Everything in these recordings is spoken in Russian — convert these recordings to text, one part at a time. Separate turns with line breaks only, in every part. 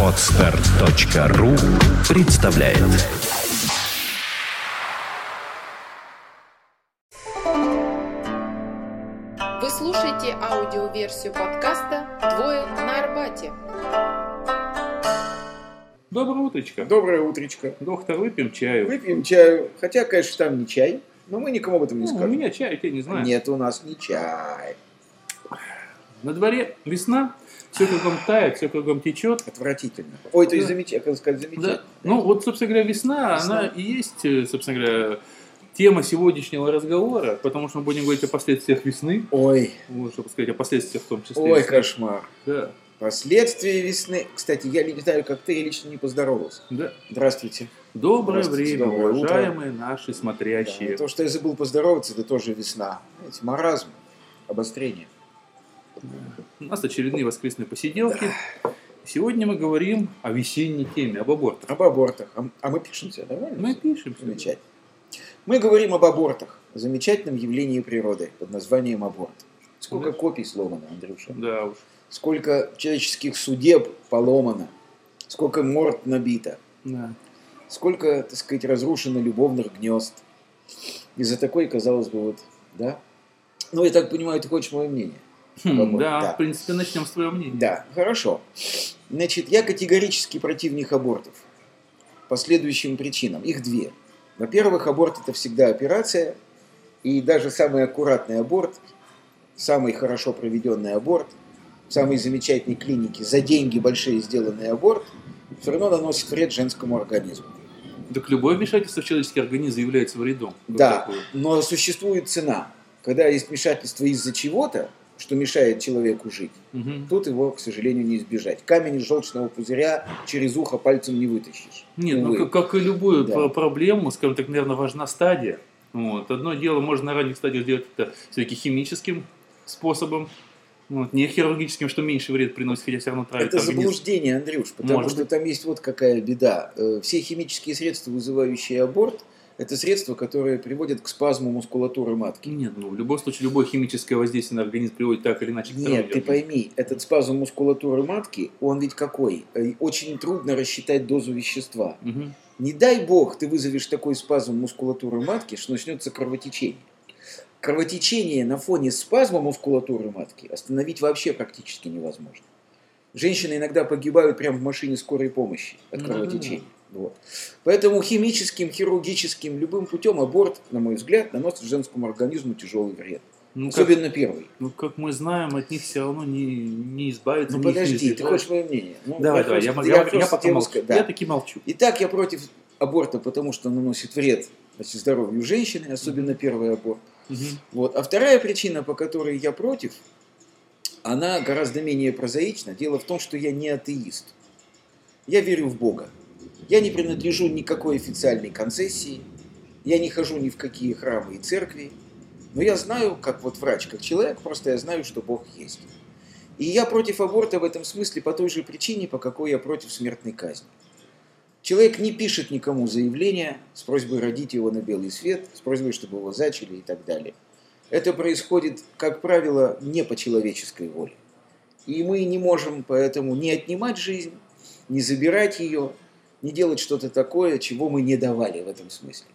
Отстар.ру представляет
Вы слушаете аудиоверсию подкаста «Двое на Арбате».
Доброе утречко.
Доброе утречко.
Доктор, выпьем чаю.
Выпьем чаю. Хотя, конечно, там не чай, но мы никому об этом не
Ну, у
скажем.
меня чай, я не знаю.
Нет, у нас не чай.
На дворе весна, все кругом тает, все кругом течет.
Отвратительно. Ой, то есть
Да.
замечательно, сказать, замечательно.
Да. Ну, вот, собственно говоря, весна,
Весна.
она и есть, э, собственно говоря, тема сегодняшнего разговора, потому что мы будем говорить о последствиях весны,
Ой,
чтобы сказать, о последствиях в том числе.
ой,
весны.
кошмар.
Да,
Последствия весны. Кстати, я не знаю, как ты, я лично не поздоровался.
да.
Здравствуйте.
Доброе
Здравствуйте,
время,
доброе утро.
уважаемые наши
Да,
смотрящие.
то, что я забыл поздороваться, это тоже весна. Знаете, маразм, обострение.
У нас очередные воскресные посиделки. Сегодня мы говорим о весенней теме, об абортах.
Об абортах. А, а мы пишемся, нормально?
Мы пишем.
Замечательно. Мы говорим об абортах, о замечательном явлении природы под названием аборт. Сколько
Да.
копий сломано, Андрюша?
Да уж.
Сколько человеческих судеб поломано, сколько морд набито,
Да.
сколько, так сказать, разрушено любовных гнезд. Из-за такой, казалось бы, вот, да? Ну, я так понимаю, ты хочешь мое мнение?
Хм, да,
да.
в принципе, начнем с твоего мнения.
Да, хорошо. Значит, я категорически противник абортов. По следующим причинам. Их две. Во-первых, аборт это всегда операция. И даже самый аккуратный аборт, самый хорошо проведенный аборт, в самой замечательной клинике за деньги большие сделанный аборт, все равно наносит вред женскому организму.
Так любое вмешательство в человеческий организм является вредом.
Да,
такое.
но существует цена. Когда есть вмешательство из-за чего-то, что мешает человеку жить,
Мгм.
Тут его, к сожалению, не избежать. Камень из желчного пузыря через ухо пальцем не вытащишь.
Нет, ну как, как и любую
Да.
про- проблему, скажем так, наверное, важна стадия. Вот. Одно дело, можно на ранних стадиях сделать это все-таки химическим способом, вот, не хирургическим, что меньше вред приносит, хотя все равно травит
Это
организм.
заблуждение, Андрюш, потому
Может
что там есть вот какая беда. Э, Все химические средства, вызывающие аборт, это средства, которые приводят к спазму мускулатуры матки.
Нет, ну в любом случае любое химическое воздействие на организм приводит так или иначе к
Нет, ты пойми, этот спазм мускулатуры матки, он ведь какой? Э, Очень трудно рассчитать дозу вещества.
Мгм.
Не дай бог ты вызовешь такой спазм мускулатуры матки, что начнется кровотечение. Кровотечение на фоне спазма мускулатуры матки остановить вообще практически невозможно. Женщины иногда погибают прямо в машине скорой помощи от
Да-да-да.
кровотечения. Вот. Поэтому химическим, хирургическим, любым путем аборт, на мой взгляд, наносит женскому организму тяжелый вред.
Ну, как,
Особенно первый.
ну, как мы знаем, от них все равно не, не избавиться.
Ну подожди, ты хочешь мое мнение? Ну,
Давай,
я
давай, я, я, я, пока
тебе
молчу.
да.
Я таки молчу.
Итак, я против аборта, потому что он наносит вред значит, здоровью женщины, особенно первый аборт.
Мгм.
Вот. А вторая причина, по которой я против, она гораздо менее прозаична. Дело в том, что я не атеист. Я верю в Бога. Я не принадлежу никакой официальной концессии. Я не хожу ни в какие храмы и церкви. Но я знаю, как вот врач, как человек, просто я знаю, что Бог есть. И я против аборта в этом смысле по той же причине, по какой я против смертной казни. Человек не пишет никому заявление с просьбой родить его на белый свет, с просьбой, чтобы его зачали и так далее. Это происходит, как правило, не по человеческой воле. И мы не можем поэтому не отнимать жизнь, не забирать ее, не делать что-то такое, чего мы не давали в этом смысле.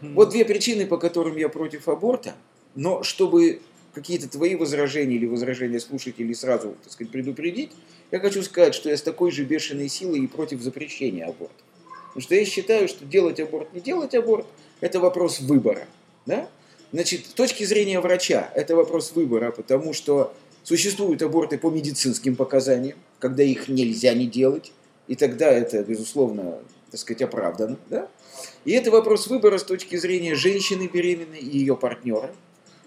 Вот две причины, по которым я против аборта, но чтобы какие-то твои возражения или возражения слушателей сразу, так сказать, предупредить, я хочу сказать, что я с такой же бешеной силой и против запрещения аборта. Потому что я считаю, что делать аборт, не делать аборт, это вопрос выбора. Да? Значит, с точки зрения врача, это вопрос выбора, потому что существуют аборты по медицинским показаниям, когда их нельзя не делать, и тогда это, безусловно, так сказать, оправдано. Да? И это вопрос выбора с точки зрения женщины беременной и ее партнера,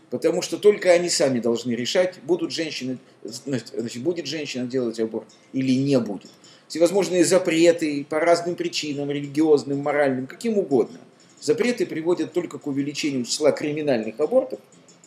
потому что только они сами должны решать, будут женщины, значит, будет женщина делать аборт или не будет. Всевозможные запреты по разным причинам, религиозным, моральным, каким угодно. Запреты приводят только к увеличению числа криминальных абортов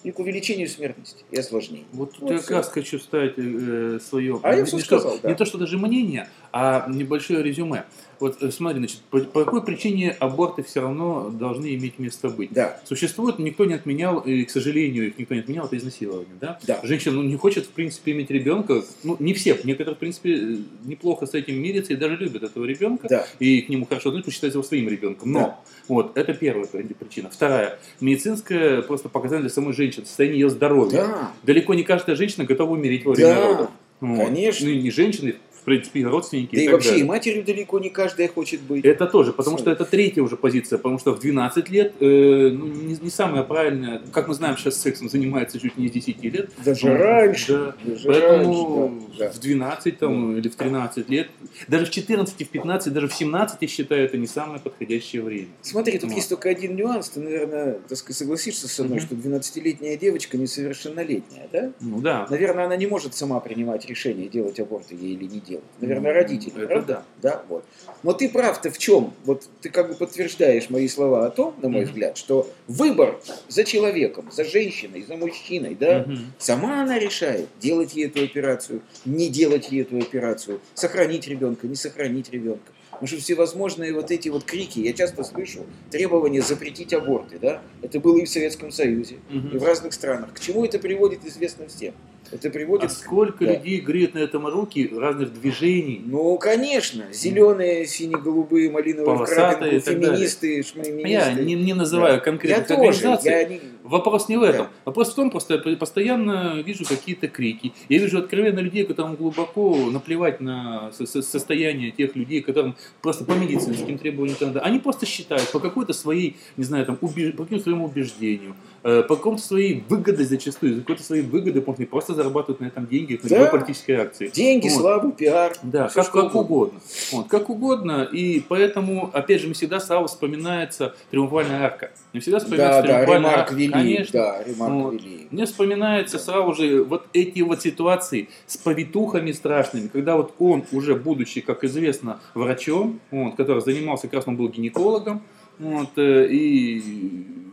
и к увеличению смертности и осложнений.
Вот тут
Вот
я как раз хочу вставить э, свое,
А я
не,
всё
не что-
сказал, да.
не то, что даже мнение, а небольшое резюме. Вот э, смотри, значит, по, по какой причине аборты все равно должны иметь место быть?
Да.
Существует, никто не отменял, и, к сожалению, их никто не отменял, это изнасилование, да?
Да.
Женщина ну, не хочет, в принципе, иметь ребенка, ну, не все, некоторые, в принципе, э, неплохо с этим мирятся и даже любят этого ребенка,
Да.
и к нему хорошо относятся, считают его своим ребенком. Но,
Да.
вот, это первая при- причина. Вторая, медицинская просто показатель для самой женщины, состояние ее здоровья.
Да.
Далеко не каждая женщина готова умереть во время
Да,
родов. Вот.
конечно.
Ну, и не женщины, в принципе, и родственники.
Да
и
и вообще,
далее.
и матерью далеко не каждая хочет быть.
Это тоже, потому
Сам.
что это третья уже позиция, потому что в 12 лет э, ну, не, не самая правильная, как мы знаем, сейчас сексом занимается чуть не с 10 лет.
Даже
Ну,
раньше.
да.
Даже
Поэтому
раньше, да, да.
в 12 там, или в 13 лет, даже в 14, в 15, даже в 17, я считаю, это не самое подходящее время.
Смотри, тут
Вот.
есть только один нюанс. Ты, наверное, так сказать, согласишься со мной,
Мгм.
что 12-летняя девочка несовершеннолетняя, да?
Ну да.
Наверное, она не может сама принимать решение, делать аборт ей или не делать. Наверное, родители.
Это
правда? Да, вот. Но ты прав-то в чем? Вот ты как бы подтверждаешь мои слова о том, на мой
Мгм.
взгляд, что выбор за человеком, за женщиной, за мужчиной, да,
Мгм.
Сама она решает, делать ей эту операцию, не делать ей эту операцию, сохранить ребенка, не сохранить ребенка. Потому что всевозможные вот эти вот крики, я часто слышу требования запретить аборты, да? Это было и в Советском Союзе,
Мгм.
и в разных странах. К чему это приводит, известно всем. Это
А
приводит...
сколько
Да.
людей греют на этом руки разных движений,
Ну, конечно, зеленые, сине-голубые, малиновые
Полосатые
крапинку, феминисты, шмеминисты.
Я не, не называю
Да.
конкретных
Я тоже,
организаций.
я не-
Вопрос не в этом.
Да.
Вопрос в том, просто я постоянно вижу какие-то крики. Я вижу откровенно людей, которым глубоко наплевать на со- со- состояние тех людей, которым просто по медицинским требованиям далее. Они просто считают по какой-то своей, не знаю, там, убе- по какому-то своему убеждению, э, по какому-то своей выгоде зачастую, за какой-то своей выгоды, просто зарабатывают на этом деньги, на
Да.
любой политической акции.
Деньги,
Вот.
славу, пиар.
Да, как,
что
как угодно. Вот, как угодно. И поэтому, опять же, мне всегда сразу вспоминается триумфальная арка. Мне всегда
Да,
вспоминается
да,
триумфальная
Ремарк
арка.
Велиев,
Конечно.
да, Ремарк
Вот.
Велиев.
Мне вспоминается сразу же вот эти вот ситуации с повитухами страшными, когда вот он, уже будучи, как известно, врачом, вот, который занимался, как раз он был гинекологом, вот, э, и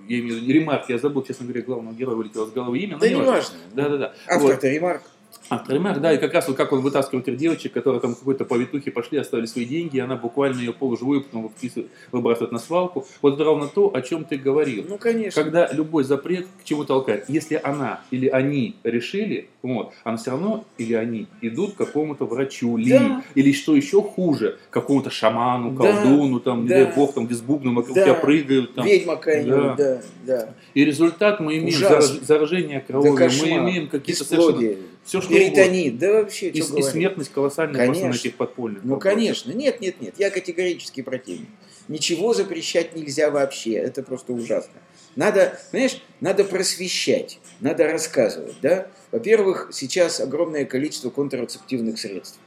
я имею в виду, ремарк, я забыл, честно говоря, главного героя вылетело с головы имя,
Да не
важно.
важно.
Да-да-да. Вот.
Автор-то Ремарк.
Ремарк, да, и как раз вот как он вытаскивал этих девочек, которые там какой-то повитухи пошли, оставили свои деньги, и она буквально ее полуживую потом выбрасывает на свалку. Вот это ровно то, о чем ты говорил.
Ну, конечно.
Когда любой запрет к чему толкает. Если она или они решили, вот, она все равно или они идут к какому-то врачу, ли,
Да.
или что еще хуже, к какому-то шаману,
Да.
колдуну, там, не
Да.
дай бог, там, где с бубном вокруг
Да.
тебя прыгают. Там.
Ведьма какая-нибудь, да, да.
И результат мы имеем
Ужасно.
зараж- заражение
Да
крови, мы
кошмар.
имеем какие-то совершенно... Все, что угодно.
перитонит, да вообще,
И, и
говорить.
смертность колоссальная просто на
Конечно.
этих подпольных.
Ну, конечно. Нет, нет, нет. Я категорически противник. Ничего запрещать нельзя вообще. Это просто ужасно. Надо, понимаешь, надо просвещать, надо рассказывать, да. Во-первых, сейчас огромное количество контрацептивных средств.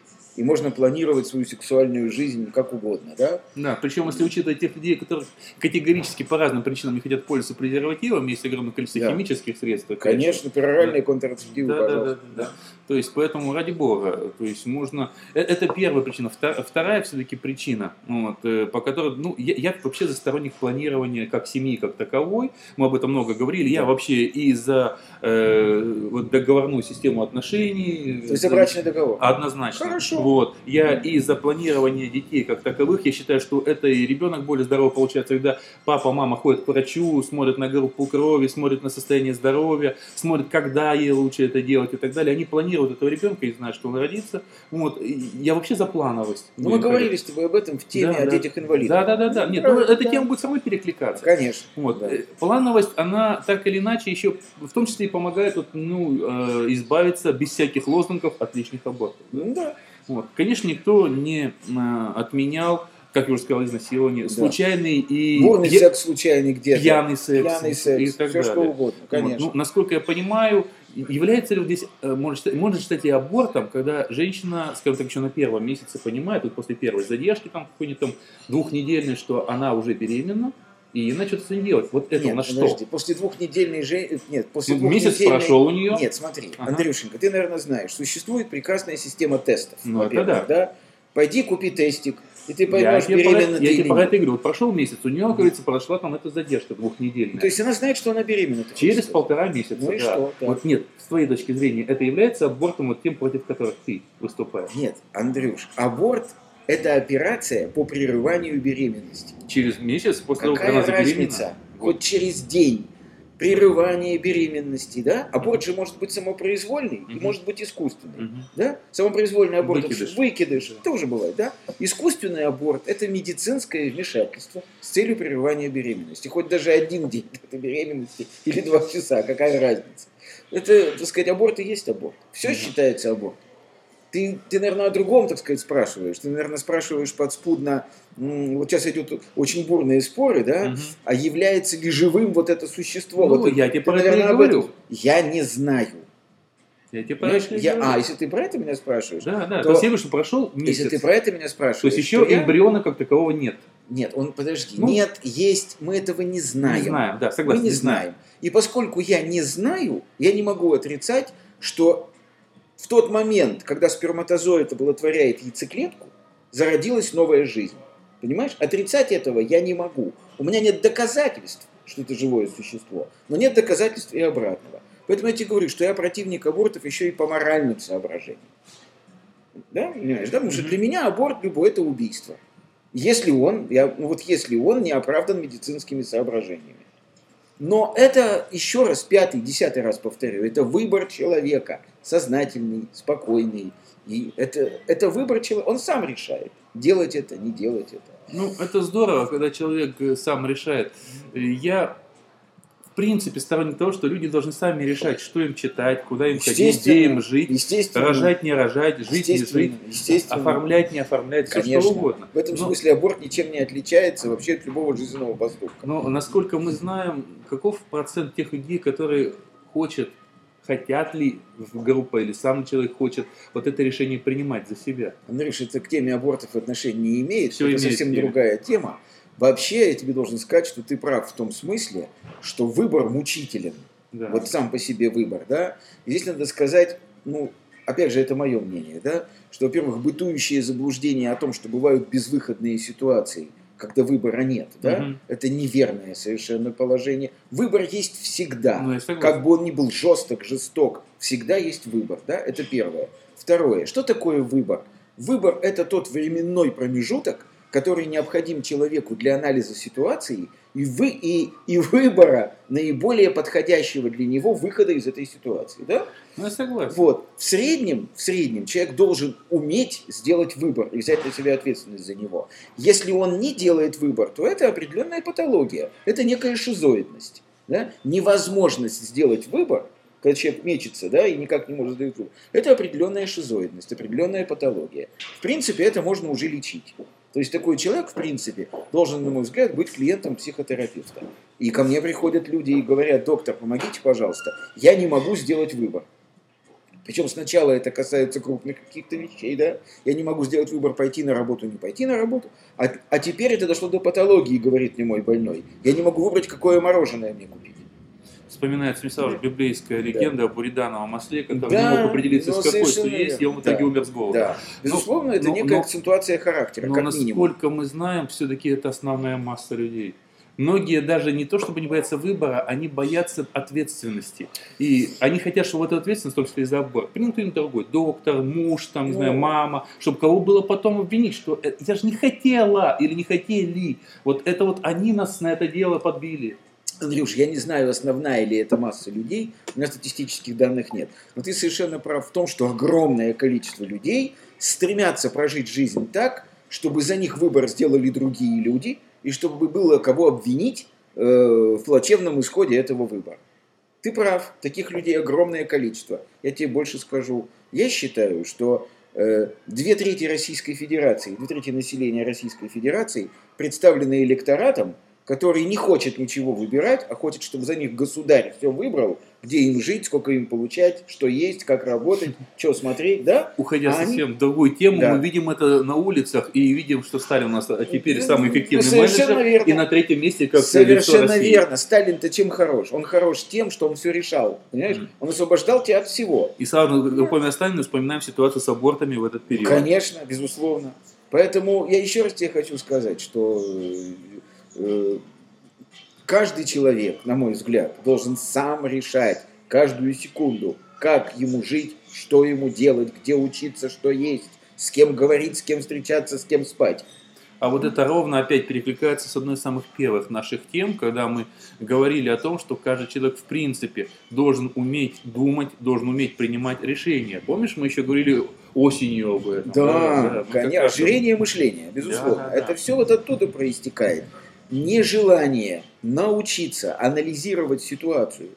И можно планировать свою сексуальную жизнь как угодно, да?
Да, причем если учитывать тех людей, которые категорически по разным причинам не хотят пользоваться презервативом, есть огромное количество
Да.
химических средств. же.
Конечно, пероральные контрацептивы,
Да, да, да,
пожалуйста.
да. То есть, поэтому, ради бога, то есть, можно... э, Это первая причина. Вторая все-таки причина, вот, э, по которой, ну, я, я вообще за сторонник планирования как семьи, как таковой. Мы об этом много говорили. Я
Да.
вообще и за э, вот, договорную систему отношений.
То есть
за-
за брачный договор.
Однозначно.
Хорошо.
Вот. Я и за планирование детей как таковых, я считаю, что это и ребенок более здоровый получается, когда папа, мама ходят к врачу, смотрят на группу крови, смотрят на состояние здоровья, смотрят, когда ей лучше это делать и так далее. Они планируют этого ребенка и знают, что он родится. Вот. Я вообще за плановость.
Ну, мы говорили с тобой об этом в теме
Да,
о
да.
детях-инвалидах.
Да, да, да, да. Нет, ну, эта
да.
тема будет самой перекликаться.
Конечно.
Вот.
Да.
Э, Плановость, она так или иначе еще в том числе и помогает вот, ну, э, избавиться без всяких лозунгов от лишних абортов.
Ну, да.
Вот. Конечно, никто не а, отменял, как я уже сказал, изнасилование,
Да.
случайный и
Бурный
пья-
секс случайный где-то.
пьяный секс,
Пьяный
и
секс.
так
все что
далее.
угодно,
Вот.
конечно.
Ну, насколько я понимаю, является ли вот здесь, э, можно можно считать ли абортом, когда женщина, скажем так, еще на первом месяце понимает, вот после первой задержки, там какой-нибудь там двухнедельной, что она уже беременна, и начнет с ним делать. Вот это
Нет,
на что?
подожди, после двухнедельной же... Нет, после
Ну, месяц
двухнедельной-
прошел у нее.
Нет, смотри,
Ага.
Андрюшенька, ты, наверное, знаешь, существует прекрасная система тестов.
Ну, это
во-первых,
да.
Пойди купи тестик, и ты
Я
поймешь,
про,
беременна
это-
ты
я тебе про это говорю. Вот прошел месяц, у нее, оказывается, прошла там эта задержка двухнедельная.
То есть она знает, что она беременна.
Через
сказать?
полтора месяца,
Ну и
да.
что, да.
Вот нет, с твоей точки зрения, это является абортом вот тем, против которых ты выступаешь?
Нет, Андрюш, аборт это операция по прерыванию беременности.
Через месяц после того, как
Какая
она
разница? Хоть через день прерывание беременности, да? Аборт же может быть самопроизвольный и
Мгм.
может быть искусственный.
Мгм.
Да? Самопроизвольный аборт
Выкидыш.
выкидыш тоже бывает, да? Искусственный аборт это медицинское вмешательство с целью прерывания беременности. Хоть даже один день до беременности или два часа, какая разница? Это, так сказать, аборт и есть аборт. Все
Мгм.
считается аборт. Ты, ты, наверное, о другом, так сказать, спрашиваешь. Ты, наверное, спрашиваешь подспудно, вот сейчас идут очень бурные споры, да,
Мгм.
а является ли живым вот это существо?
Ну,
вот,
я тебе про это
наверное, об
говорю.
этом. Я не знаю.
Я тебе про это
Я,
говорю.
а, если ты про это меня спрашиваешь,
Да, да,
то-
то я говорю, что прошел месяц.
если ты про это меня
То
спрашиваешь,
есть еще
то я-
эмбриона как такового нет.
Нет, он, подожди,
Ну,
нет, есть, мы этого не знаем.
Не знаем, да,
Мы
согласен.
не знаем. И поскольку я не знаю, я не могу отрицать, что в тот момент, когда сперматозоид оплодотворяет яйцеклетку, зародилась новая жизнь. Понимаешь? Отрицать этого я не могу. У меня нет доказательств, что это живое существо, но нет доказательств и обратного. Поэтому я тебе говорю, что я противник абортов еще и по моральным соображениям. Да, понимаешь, да? Потому что для меня аборт любой это убийство. Если он, я, ну вот если он не оправдан медицинскими соображениями. Но это, еще раз, пятый, десятый раз повторю, это выбор человека, сознательный, спокойный. И это, это выбор человека, он сам решает, делать это, не делать это.
Ну, это здорово, когда человек э, сам решает. Э, Я, в принципе, сторонник того, что люди должны сами решать, что им читать, куда им ходить, где им жить, рожать, не рожать, жить, не жить, оформлять, не оформлять, все
Конечно.
что угодно.
В этом
Но-
смысле аборт ничем не отличается вообще от любого жизненного поступка.
Но насколько мы знаем, каков процент тех людей, которые хотят, хотят ли группа или сам человек хочет вот это решение принимать за себя?
Андрюш, это к теме абортов отношения не имеет,
Всё
это
имеет
совсем
к теме.
другая тема. Вообще, я тебе должен сказать, что ты прав в том смысле, что выбор мучителен.
Да.
Вот сам по себе выбор, да. И здесь надо сказать, ну, опять же, это мое мнение, да, что, во-первых, бытующее заблуждение о том, что бывают безвыходные ситуации, когда выбора нет, да,
Мгм.
это неверное совершенно положение. Выбор есть всегда.
Ну.
Как бы он ни был жесток, жесток, всегда есть выбор, да, это первое. Второе, что такое выбор? Выбор – это тот временной промежуток, который необходим человеку для анализа ситуации и, вы, и, и выбора наиболее подходящего для него выхода из этой ситуации. Да?
Ну, я согласен.
Вот. В среднем, в среднем человек должен уметь сделать выбор и взять на себя ответственность за него. Если он не делает выбор, то это определенная патология. Это некая шизоидность. Да? Невозможность сделать выбор, когда человек мечется да, и никак не может сделать выбор, это определенная шизоидность, определенная патология. В принципе, это можно уже лечить. То есть такой человек, в принципе, должен, на мой взгляд, быть клиентом психотерапевта. И ко мне приходят люди и говорят, доктор, помогите, пожалуйста, я не могу сделать выбор. Причем сначала это касается крупных каких-то вещей, да. Я не могу сделать выбор пойти на работу, не пойти на работу. А, а теперь это дошло до патологии, говорит мне мой больной. Я не могу выбрать, какое мороженое мне купить.
Вспоминается мне сразу же библейская легенда о буридановом осле, который
Да,
не мог определиться,
ну,
с какой
совершенно
есть, и он в итоге
Да.
умер с голода.
Да. Безусловно, это
но-
некая
но-
акцентуация характера,
Но
как минимум.
насколько мы знаем, все-таки это основная масса людей. Многие даже не то, чтобы не боятся выбора, они боятся ответственности. И они хотят, чтобы эту ответственность, в том числе и за аборт, принял кто-нибудь другой. Доктор, муж, там, не
Ну.
знаю, мама. Чтобы кого было потом обвинить, что «Э, я же не хотела или не хотели. Вот это вот они нас на это дело подбили.
Андрюш, я не знаю, основная ли это масса людей, у меня статистических данных нет. Но ты совершенно прав в том, что огромное количество людей стремятся прожить жизнь так, чтобы за них выбор сделали другие люди, и чтобы было кого обвинить э, в плачевном исходе этого выбора. Ты прав, таких людей огромное количество. Я тебе больше скажу. Я считаю, что э, две трети Российской Федерации, две трети населения Российской Федерации представлены электоратом, который не хочет ничего выбирать, а хочет, чтобы за них государь все выбрал, где им жить, сколько им получать, что есть, как работать, что смотреть, да?
Уходя
А они-
совсем в другую тему,
Да.
мы видим это на улицах и видим, что Сталин у нас а теперь
Ну,
самый эффективный
совершенно
менеджер.
верно.
И на третьем месте как
Совершенно верно. Сталин-то чем хорош? Он хорош тем, что он все решал. Понимаешь?
Мгм.
Он освобождал тебя от всего.
И сразу, напомню о Сталине, вспоминаем ситуацию с абортами в этот период.
Конечно, безусловно. Поэтому я еще раз тебе хочу сказать, что э, каждый человек, на мой взгляд, должен сам решать каждую секунду, как ему жить, что ему делать, где учиться, что есть, с кем говорить, с кем встречаться, с кем спать.
А вот это ровно опять перекликается с одной из самых первых наших тем, когда мы говорили о том, что каждый человек в принципе должен уметь думать, должен уметь принимать решения. Помнишь, мы еще говорили осенью об этом?
Да,
мы как
конечно. Ожирение мышления, безусловно.
Да, да, да.
Это все вот оттуда проистекает. Нежелание научиться анализировать ситуацию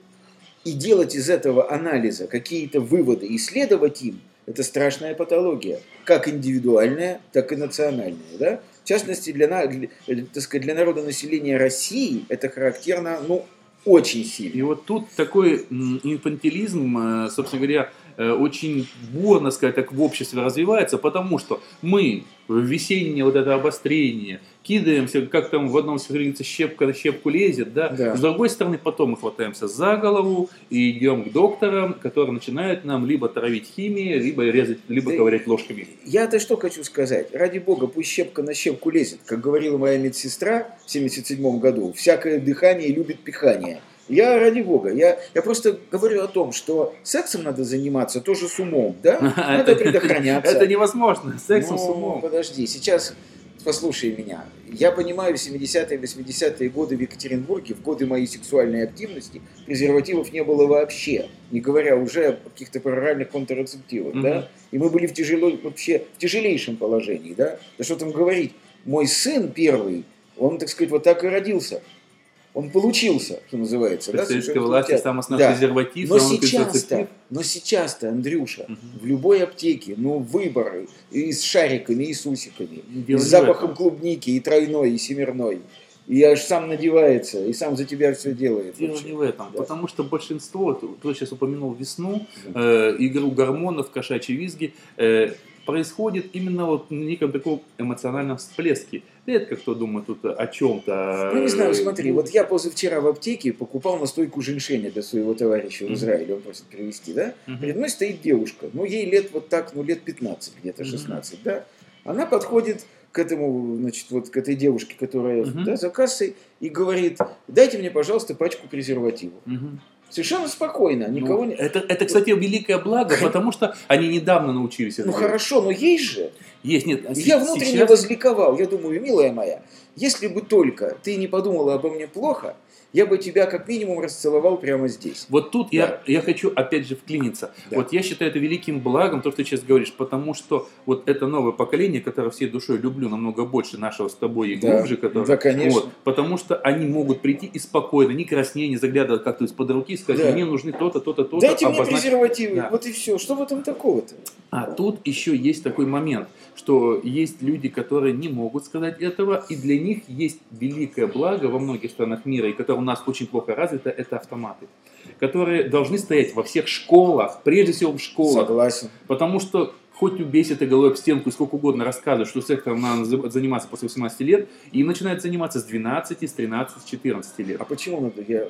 и делать из этого анализа какие-то выводы, исследовать им, это страшная патология. Как индивидуальная, так и национальная. Да? В частности, для, э, так сказать, для народа населения России это характерно ну, очень сильно.
И вот тут такой инфантилизм, э, собственно говоря, очень бурно, сказать так, в обществе развивается, потому что мы в весеннее вот это обострение кидаемся, как там в одном говорится, щепка на щепку лезет, да?
Да.
С другой стороны, потом мы хватаемся за голову и идем к докторам, которые начинают нам либо травить химией, либо резать, либо
Да
ковырять ложками.
Я-то что хочу сказать? Ради бога, пусть щепка на щепку лезет. Как говорила моя медсестра в 77 году, всякое дыхание любит пихание. Я ради бога, я, я просто говорю о том, что сексом надо заниматься тоже с умом, да? Надо предохраняться.
Это невозможно. Сексом с
Ну,
умом.
Подожди, сейчас послушай меня. Я понимаю, в 70-е, 80-е годы в Екатеринбурге, в годы моей сексуальной активности, презервативов не было вообще, не говоря уже о каких-то пероральных контрацептивах, да? И мы были в, тяжело, вообще, в тяжелейшем положении, да? Да что там говорить, мой сын первый, он, так сказать, вот так и родился. Он получился, что называется. Да,
власти
случайно.
сам основной
Да.
презерватив,
Но сейчас-то, но сейчас-то, Андрюша,
Мгм.
в любой аптеке, ну, выборы и с шариками, и с усиками, и с запахом клубники, и тройной, и семерной. И аж сам надевается, и сам за тебя все делает.
Дело
вообще.
не в этом,
Да.
потому что большинство, ты сейчас упомянул весну, э, игру гормонов, кошачьи визги, э, происходит именно вот в неком таком эмоциональном всплеске. Редко кто думает тут о чем-то.
Ну, не знаю, смотри, вот я позавчера в аптеке покупал настойку женьшеня для своего товарища в. Израиле, он просит привезти, да? Перед мной стоит девушка, ну, ей лет вот так, ну, лет 15, где-то
Мгм.
16, да? Она подходит к этому, значит, вот к этой девушке, которая да, за кассой, и говорит, дайте мне, пожалуйста, пачку презервативов.
Мгм.
Совершенно спокойно, никого
Ну,
не...
это, это, кстати, великое благо, потому что они недавно научились это
Ну
делать.
хорошо, но есть же.
Есть, нет. а
Я внутренне
сейчас-
возликовал. Я думаю, милая моя, если бы только ты не подумала обо мне плохо, я бы тебя как минимум расцеловал прямо здесь.
Вот тут я, я хочу опять же вклиниться.
Да.
Вот я считаю это великим благом, то, что ты сейчас говоришь, потому что вот это новое поколение, которое всей душой люблю намного больше нашего с тобой и
Да.
глубже, которое,
Да, конечно.
Вот, потому что они могут прийти и спокойно, не краснее, не заглядывая как-то из-под руки, сказать,
Да.
мне нужны то-то, то-то, то-то.
Дайте мне
обозначить.
презервативы,
Да.
вот и все. Что в этом такого-то?
А тут еще есть такой момент, что есть люди, которые не могут сказать этого, и для них есть великое благо во многих странах мира, и которое у нас очень плохо развито, это автоматы, которые должны стоять во всех школах, прежде всего в школах,
Согласен.
потому что хоть убейся ты головой об стенку и сколько угодно рассказывать, что сексом надо за- заниматься после 18 лет, и начинают заниматься с 12, с 13, с 14 лет.
А почему надо? Я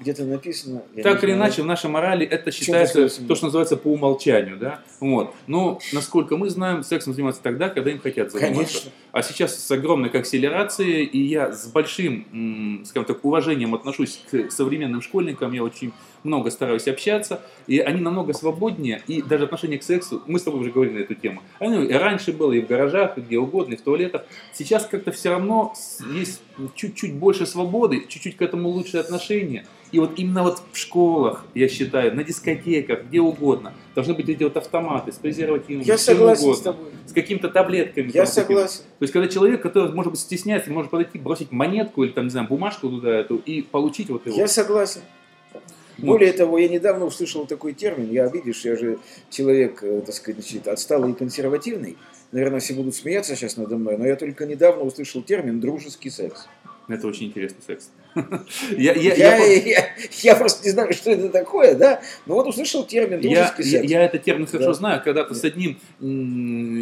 где-то написано. я
Так или иначе, в нашей морали это считается то, что называется по умолчанию, да? Вот. Но, насколько мы знаем, сексом заниматься тогда, когда им хотят заниматься.
Конечно.
А сейчас с огромной акселерацией, и я с большим, скажем так, уважением отношусь к современным школьникам, я очень много стараюсь общаться, и они намного свободнее, и даже отношение к сексу, мы с тобой уже говорили на эту тему, оно и раньше было, и в гаражах, и где угодно, и в туалетах, сейчас как-то все равно есть чуть-чуть больше свободы, чуть-чуть к этому лучшее отношение, и вот именно вот в школах, я считаю, на дискотеках, где угодно, должны быть эти вот автоматы с презервативами,
Я согласен
угодно,
с тобой.
с какими-то таблетками.
Я согласен.
То есть, когда человек, который, может быть, стесняется, может подойти, бросить монетку или, там, не знаю, бумажку туда эту и получить вот его.
Я согласен. Более того, я недавно услышал такой термин, я, видишь, я же человек, э, так сказать, значит, отсталый и консервативный, наверное, все будут смеяться сейчас надо мной, но я только недавно услышал термин «дружеский секс».
Это очень интересный секс. Я, я,
Я,
я,
я- я просто не знаю, что это такое, да, но вот услышал термин
я,
«дружеский
я,
секс».
я этот термин хорошо
Да.
знаю. Когда-то
Да.
с одним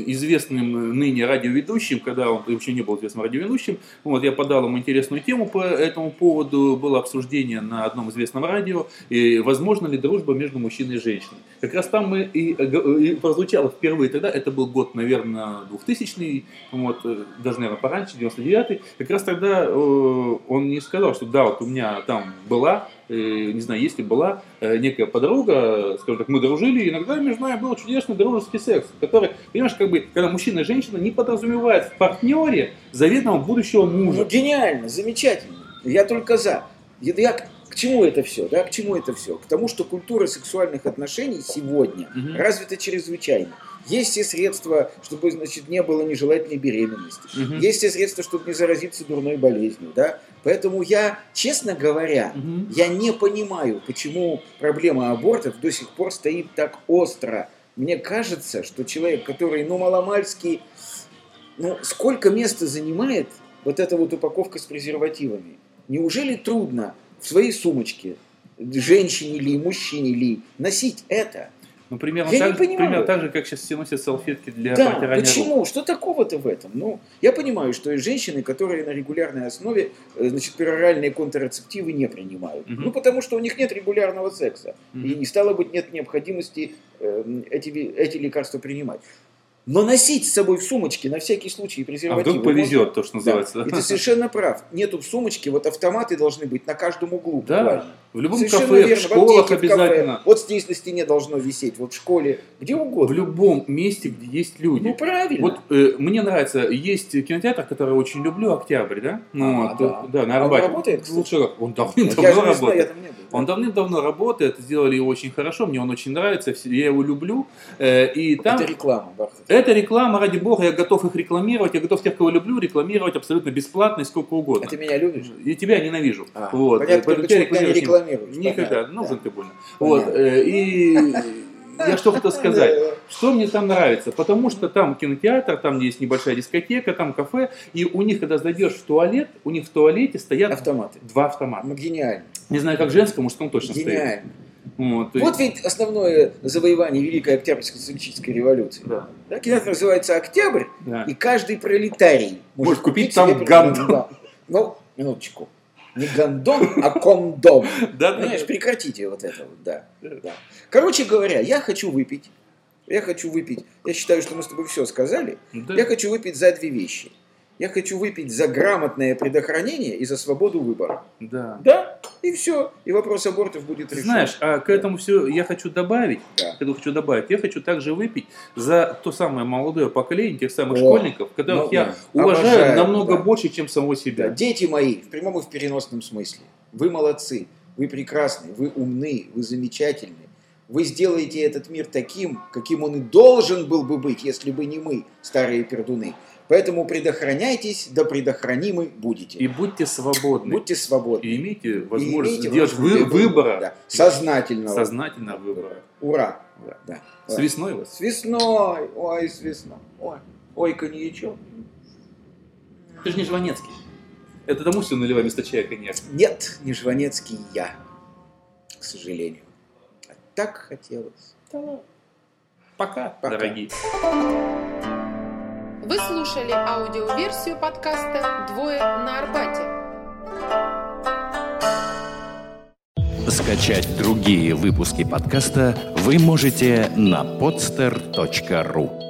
известным ныне радиоведущим, когда он еще не был известным радиоведущим, вот, я подал ему интересную тему по этому поводу. Было обсуждение на одном известном радио, и возможно ли дружба между мужчиной и женщиной. Как раз там мы и, э, и прозвучало впервые тогда, это был год, наверное, 2000 вот, э, даже, наверное, пораньше, 99-й. Как раз тогда э, он не сказал, что да, вот у меня там была, э, не знаю, если была э, некая подруга, скажем так, мы дружили, и иногда между нами был чудесный дружеский секс, который, понимаешь, как бы, когда мужчина и женщина не подразумевают в партнере заветного будущего
Ну,
мужа.
гениально, замечательно. Я только за. Я, я к чему это все? Да? К чему это все? К тому, что культура сексуальных отношений сегодня
Мгм.
развита чрезвычайно. Есть все средства, чтобы значит, не было нежелательной беременности.
Мгм.
Есть все средства, чтобы не заразиться дурной болезнью. Да? Поэтому я, честно говоря,
Мгм.
я не понимаю, почему проблема абортов до сих пор стоит так остро. Мне кажется, что человек, который, ну, маломальский, ну, сколько места занимает вот эта вот упаковка с презервативами? Неужели трудно в своей сумочке, женщине ли, мужчине ли, носить это?
Ну, примерно
Я не
так, же-
понимаю.
примерно так же, как сейчас все носят салфетки для
да,
протирания рук.
почему? Что такого-то в этом? Ну, я понимаю, что есть женщины, которые на регулярной основе, э, значит, пероральные контрацептивы не принимают.
Мгм.
Ну, потому что у них нет регулярного секса.
Мгм.
И не стало быть, нет необходимости э, эти, эти лекарства принимать. Но носить с собой в сумочке на всякий случай
А
презервативы.
вдруг повезет, то, что
можно? Да.
называется.
И ты совершенно прав. Нету в сумочке, вот автоматы должны быть на каждом углу.
Да,
буквально.
В любом
Совершенно
кафе,
верно.
в школах
аптеке, в кафе.
обязательно.
Вот здесь на стене должно висеть, вот в школе, где
В
угодно.
любом месте, где есть люди.
Ну, правильно.
Вот э, мне нравится, есть кинотеатр, который очень люблю, Октябрь, да? Ну,
А,
вот,
да.
да, на
А он
Арбате.
работает, кстати?
Лучше? Он давным-давно
не знаю, я
работает.
там не был.
Он давным-давно работает, сделали его очень хорошо, мне он очень нравится, я его люблю. Э, И там...
Это реклама, Бахтов.
Это реклама, ради бога, я готов их рекламировать, я готов тех, кого люблю, рекламировать абсолютно бесплатно и сколько угодно.
А ты меня любишь?
И тебя ненавижу.
А,
вот.
понятно, почему
тебя
рекламируешь.
Никогда.
Понятно,
Нужен
да.
ты больно. Вот. Э, И я что хотел сказать. Что мне там нравится? Потому что там кинотеатр, там есть небольшая дискотека, там кафе, и у них, когда зайдешь в туалет, у них в туалете стоят
Автоматы.
два автомата.
Ну, гениально.
Не знаю, как женском, мужском точно стоит.
Гениально.
Вот, то есть-
Вот ведь основное завоевание Великой Октябрьской социалистической революции.
Да,
Да, кинотеатр называется «Октябрь»,
да.
и каждый пролетарий
Может купить
себе
там.
Да. Ну, минуточку. Не гондон, а кондом.
Да,
Понимаешь, прекратите вот это вот, да. да. Короче говоря, я хочу выпить. Я хочу выпить. Я считаю, что мы с тобой все сказали.
Да.
Я хочу выпить за две вещи. Я хочу выпить за грамотное предохранение и за свободу выбора.
Да.
Да, и все. И вопрос абортов будет решен.
знаешь, а к этому все я хочу добавить,
Да.
к этому хочу добавить, я хочу также выпить за то самое молодое поколение, тех самых
О,
школьников, которых
ну
я
да.
уважаю
Обожаю,
намного
да.
больше, чем самого
Да,
себя.
дети мои, в прямом и в переносном смысле, вы молодцы, вы прекрасны, вы умны, вы замечательны. Вы сделаете этот мир таким, каким он и должен был бы быть, если бы не мы, старые пердуны. Поэтому предохраняйтесь, да предохранимы будете.
И будьте свободны.
Будьте свободны.
И имейте
И
возможность
имейте
сделать вы- выбора,
да, сознательного.
сознательного выбора.
Ура!
Да.
Да.
С весной вас.
С весной! Ой, с весной! Ой, ой коньячок.
Ты же не Жванецкий. Это тому все наливай вместо чая коньяк.
Нет, не Жванецкий я, к сожалению. А так хотелось.
Пока,
Пока.
дорогие.
Вы слушали аудиоверсию подкаста «Двое на Арбате».
Скачать другие выпуски подкаста вы можете на podster.ru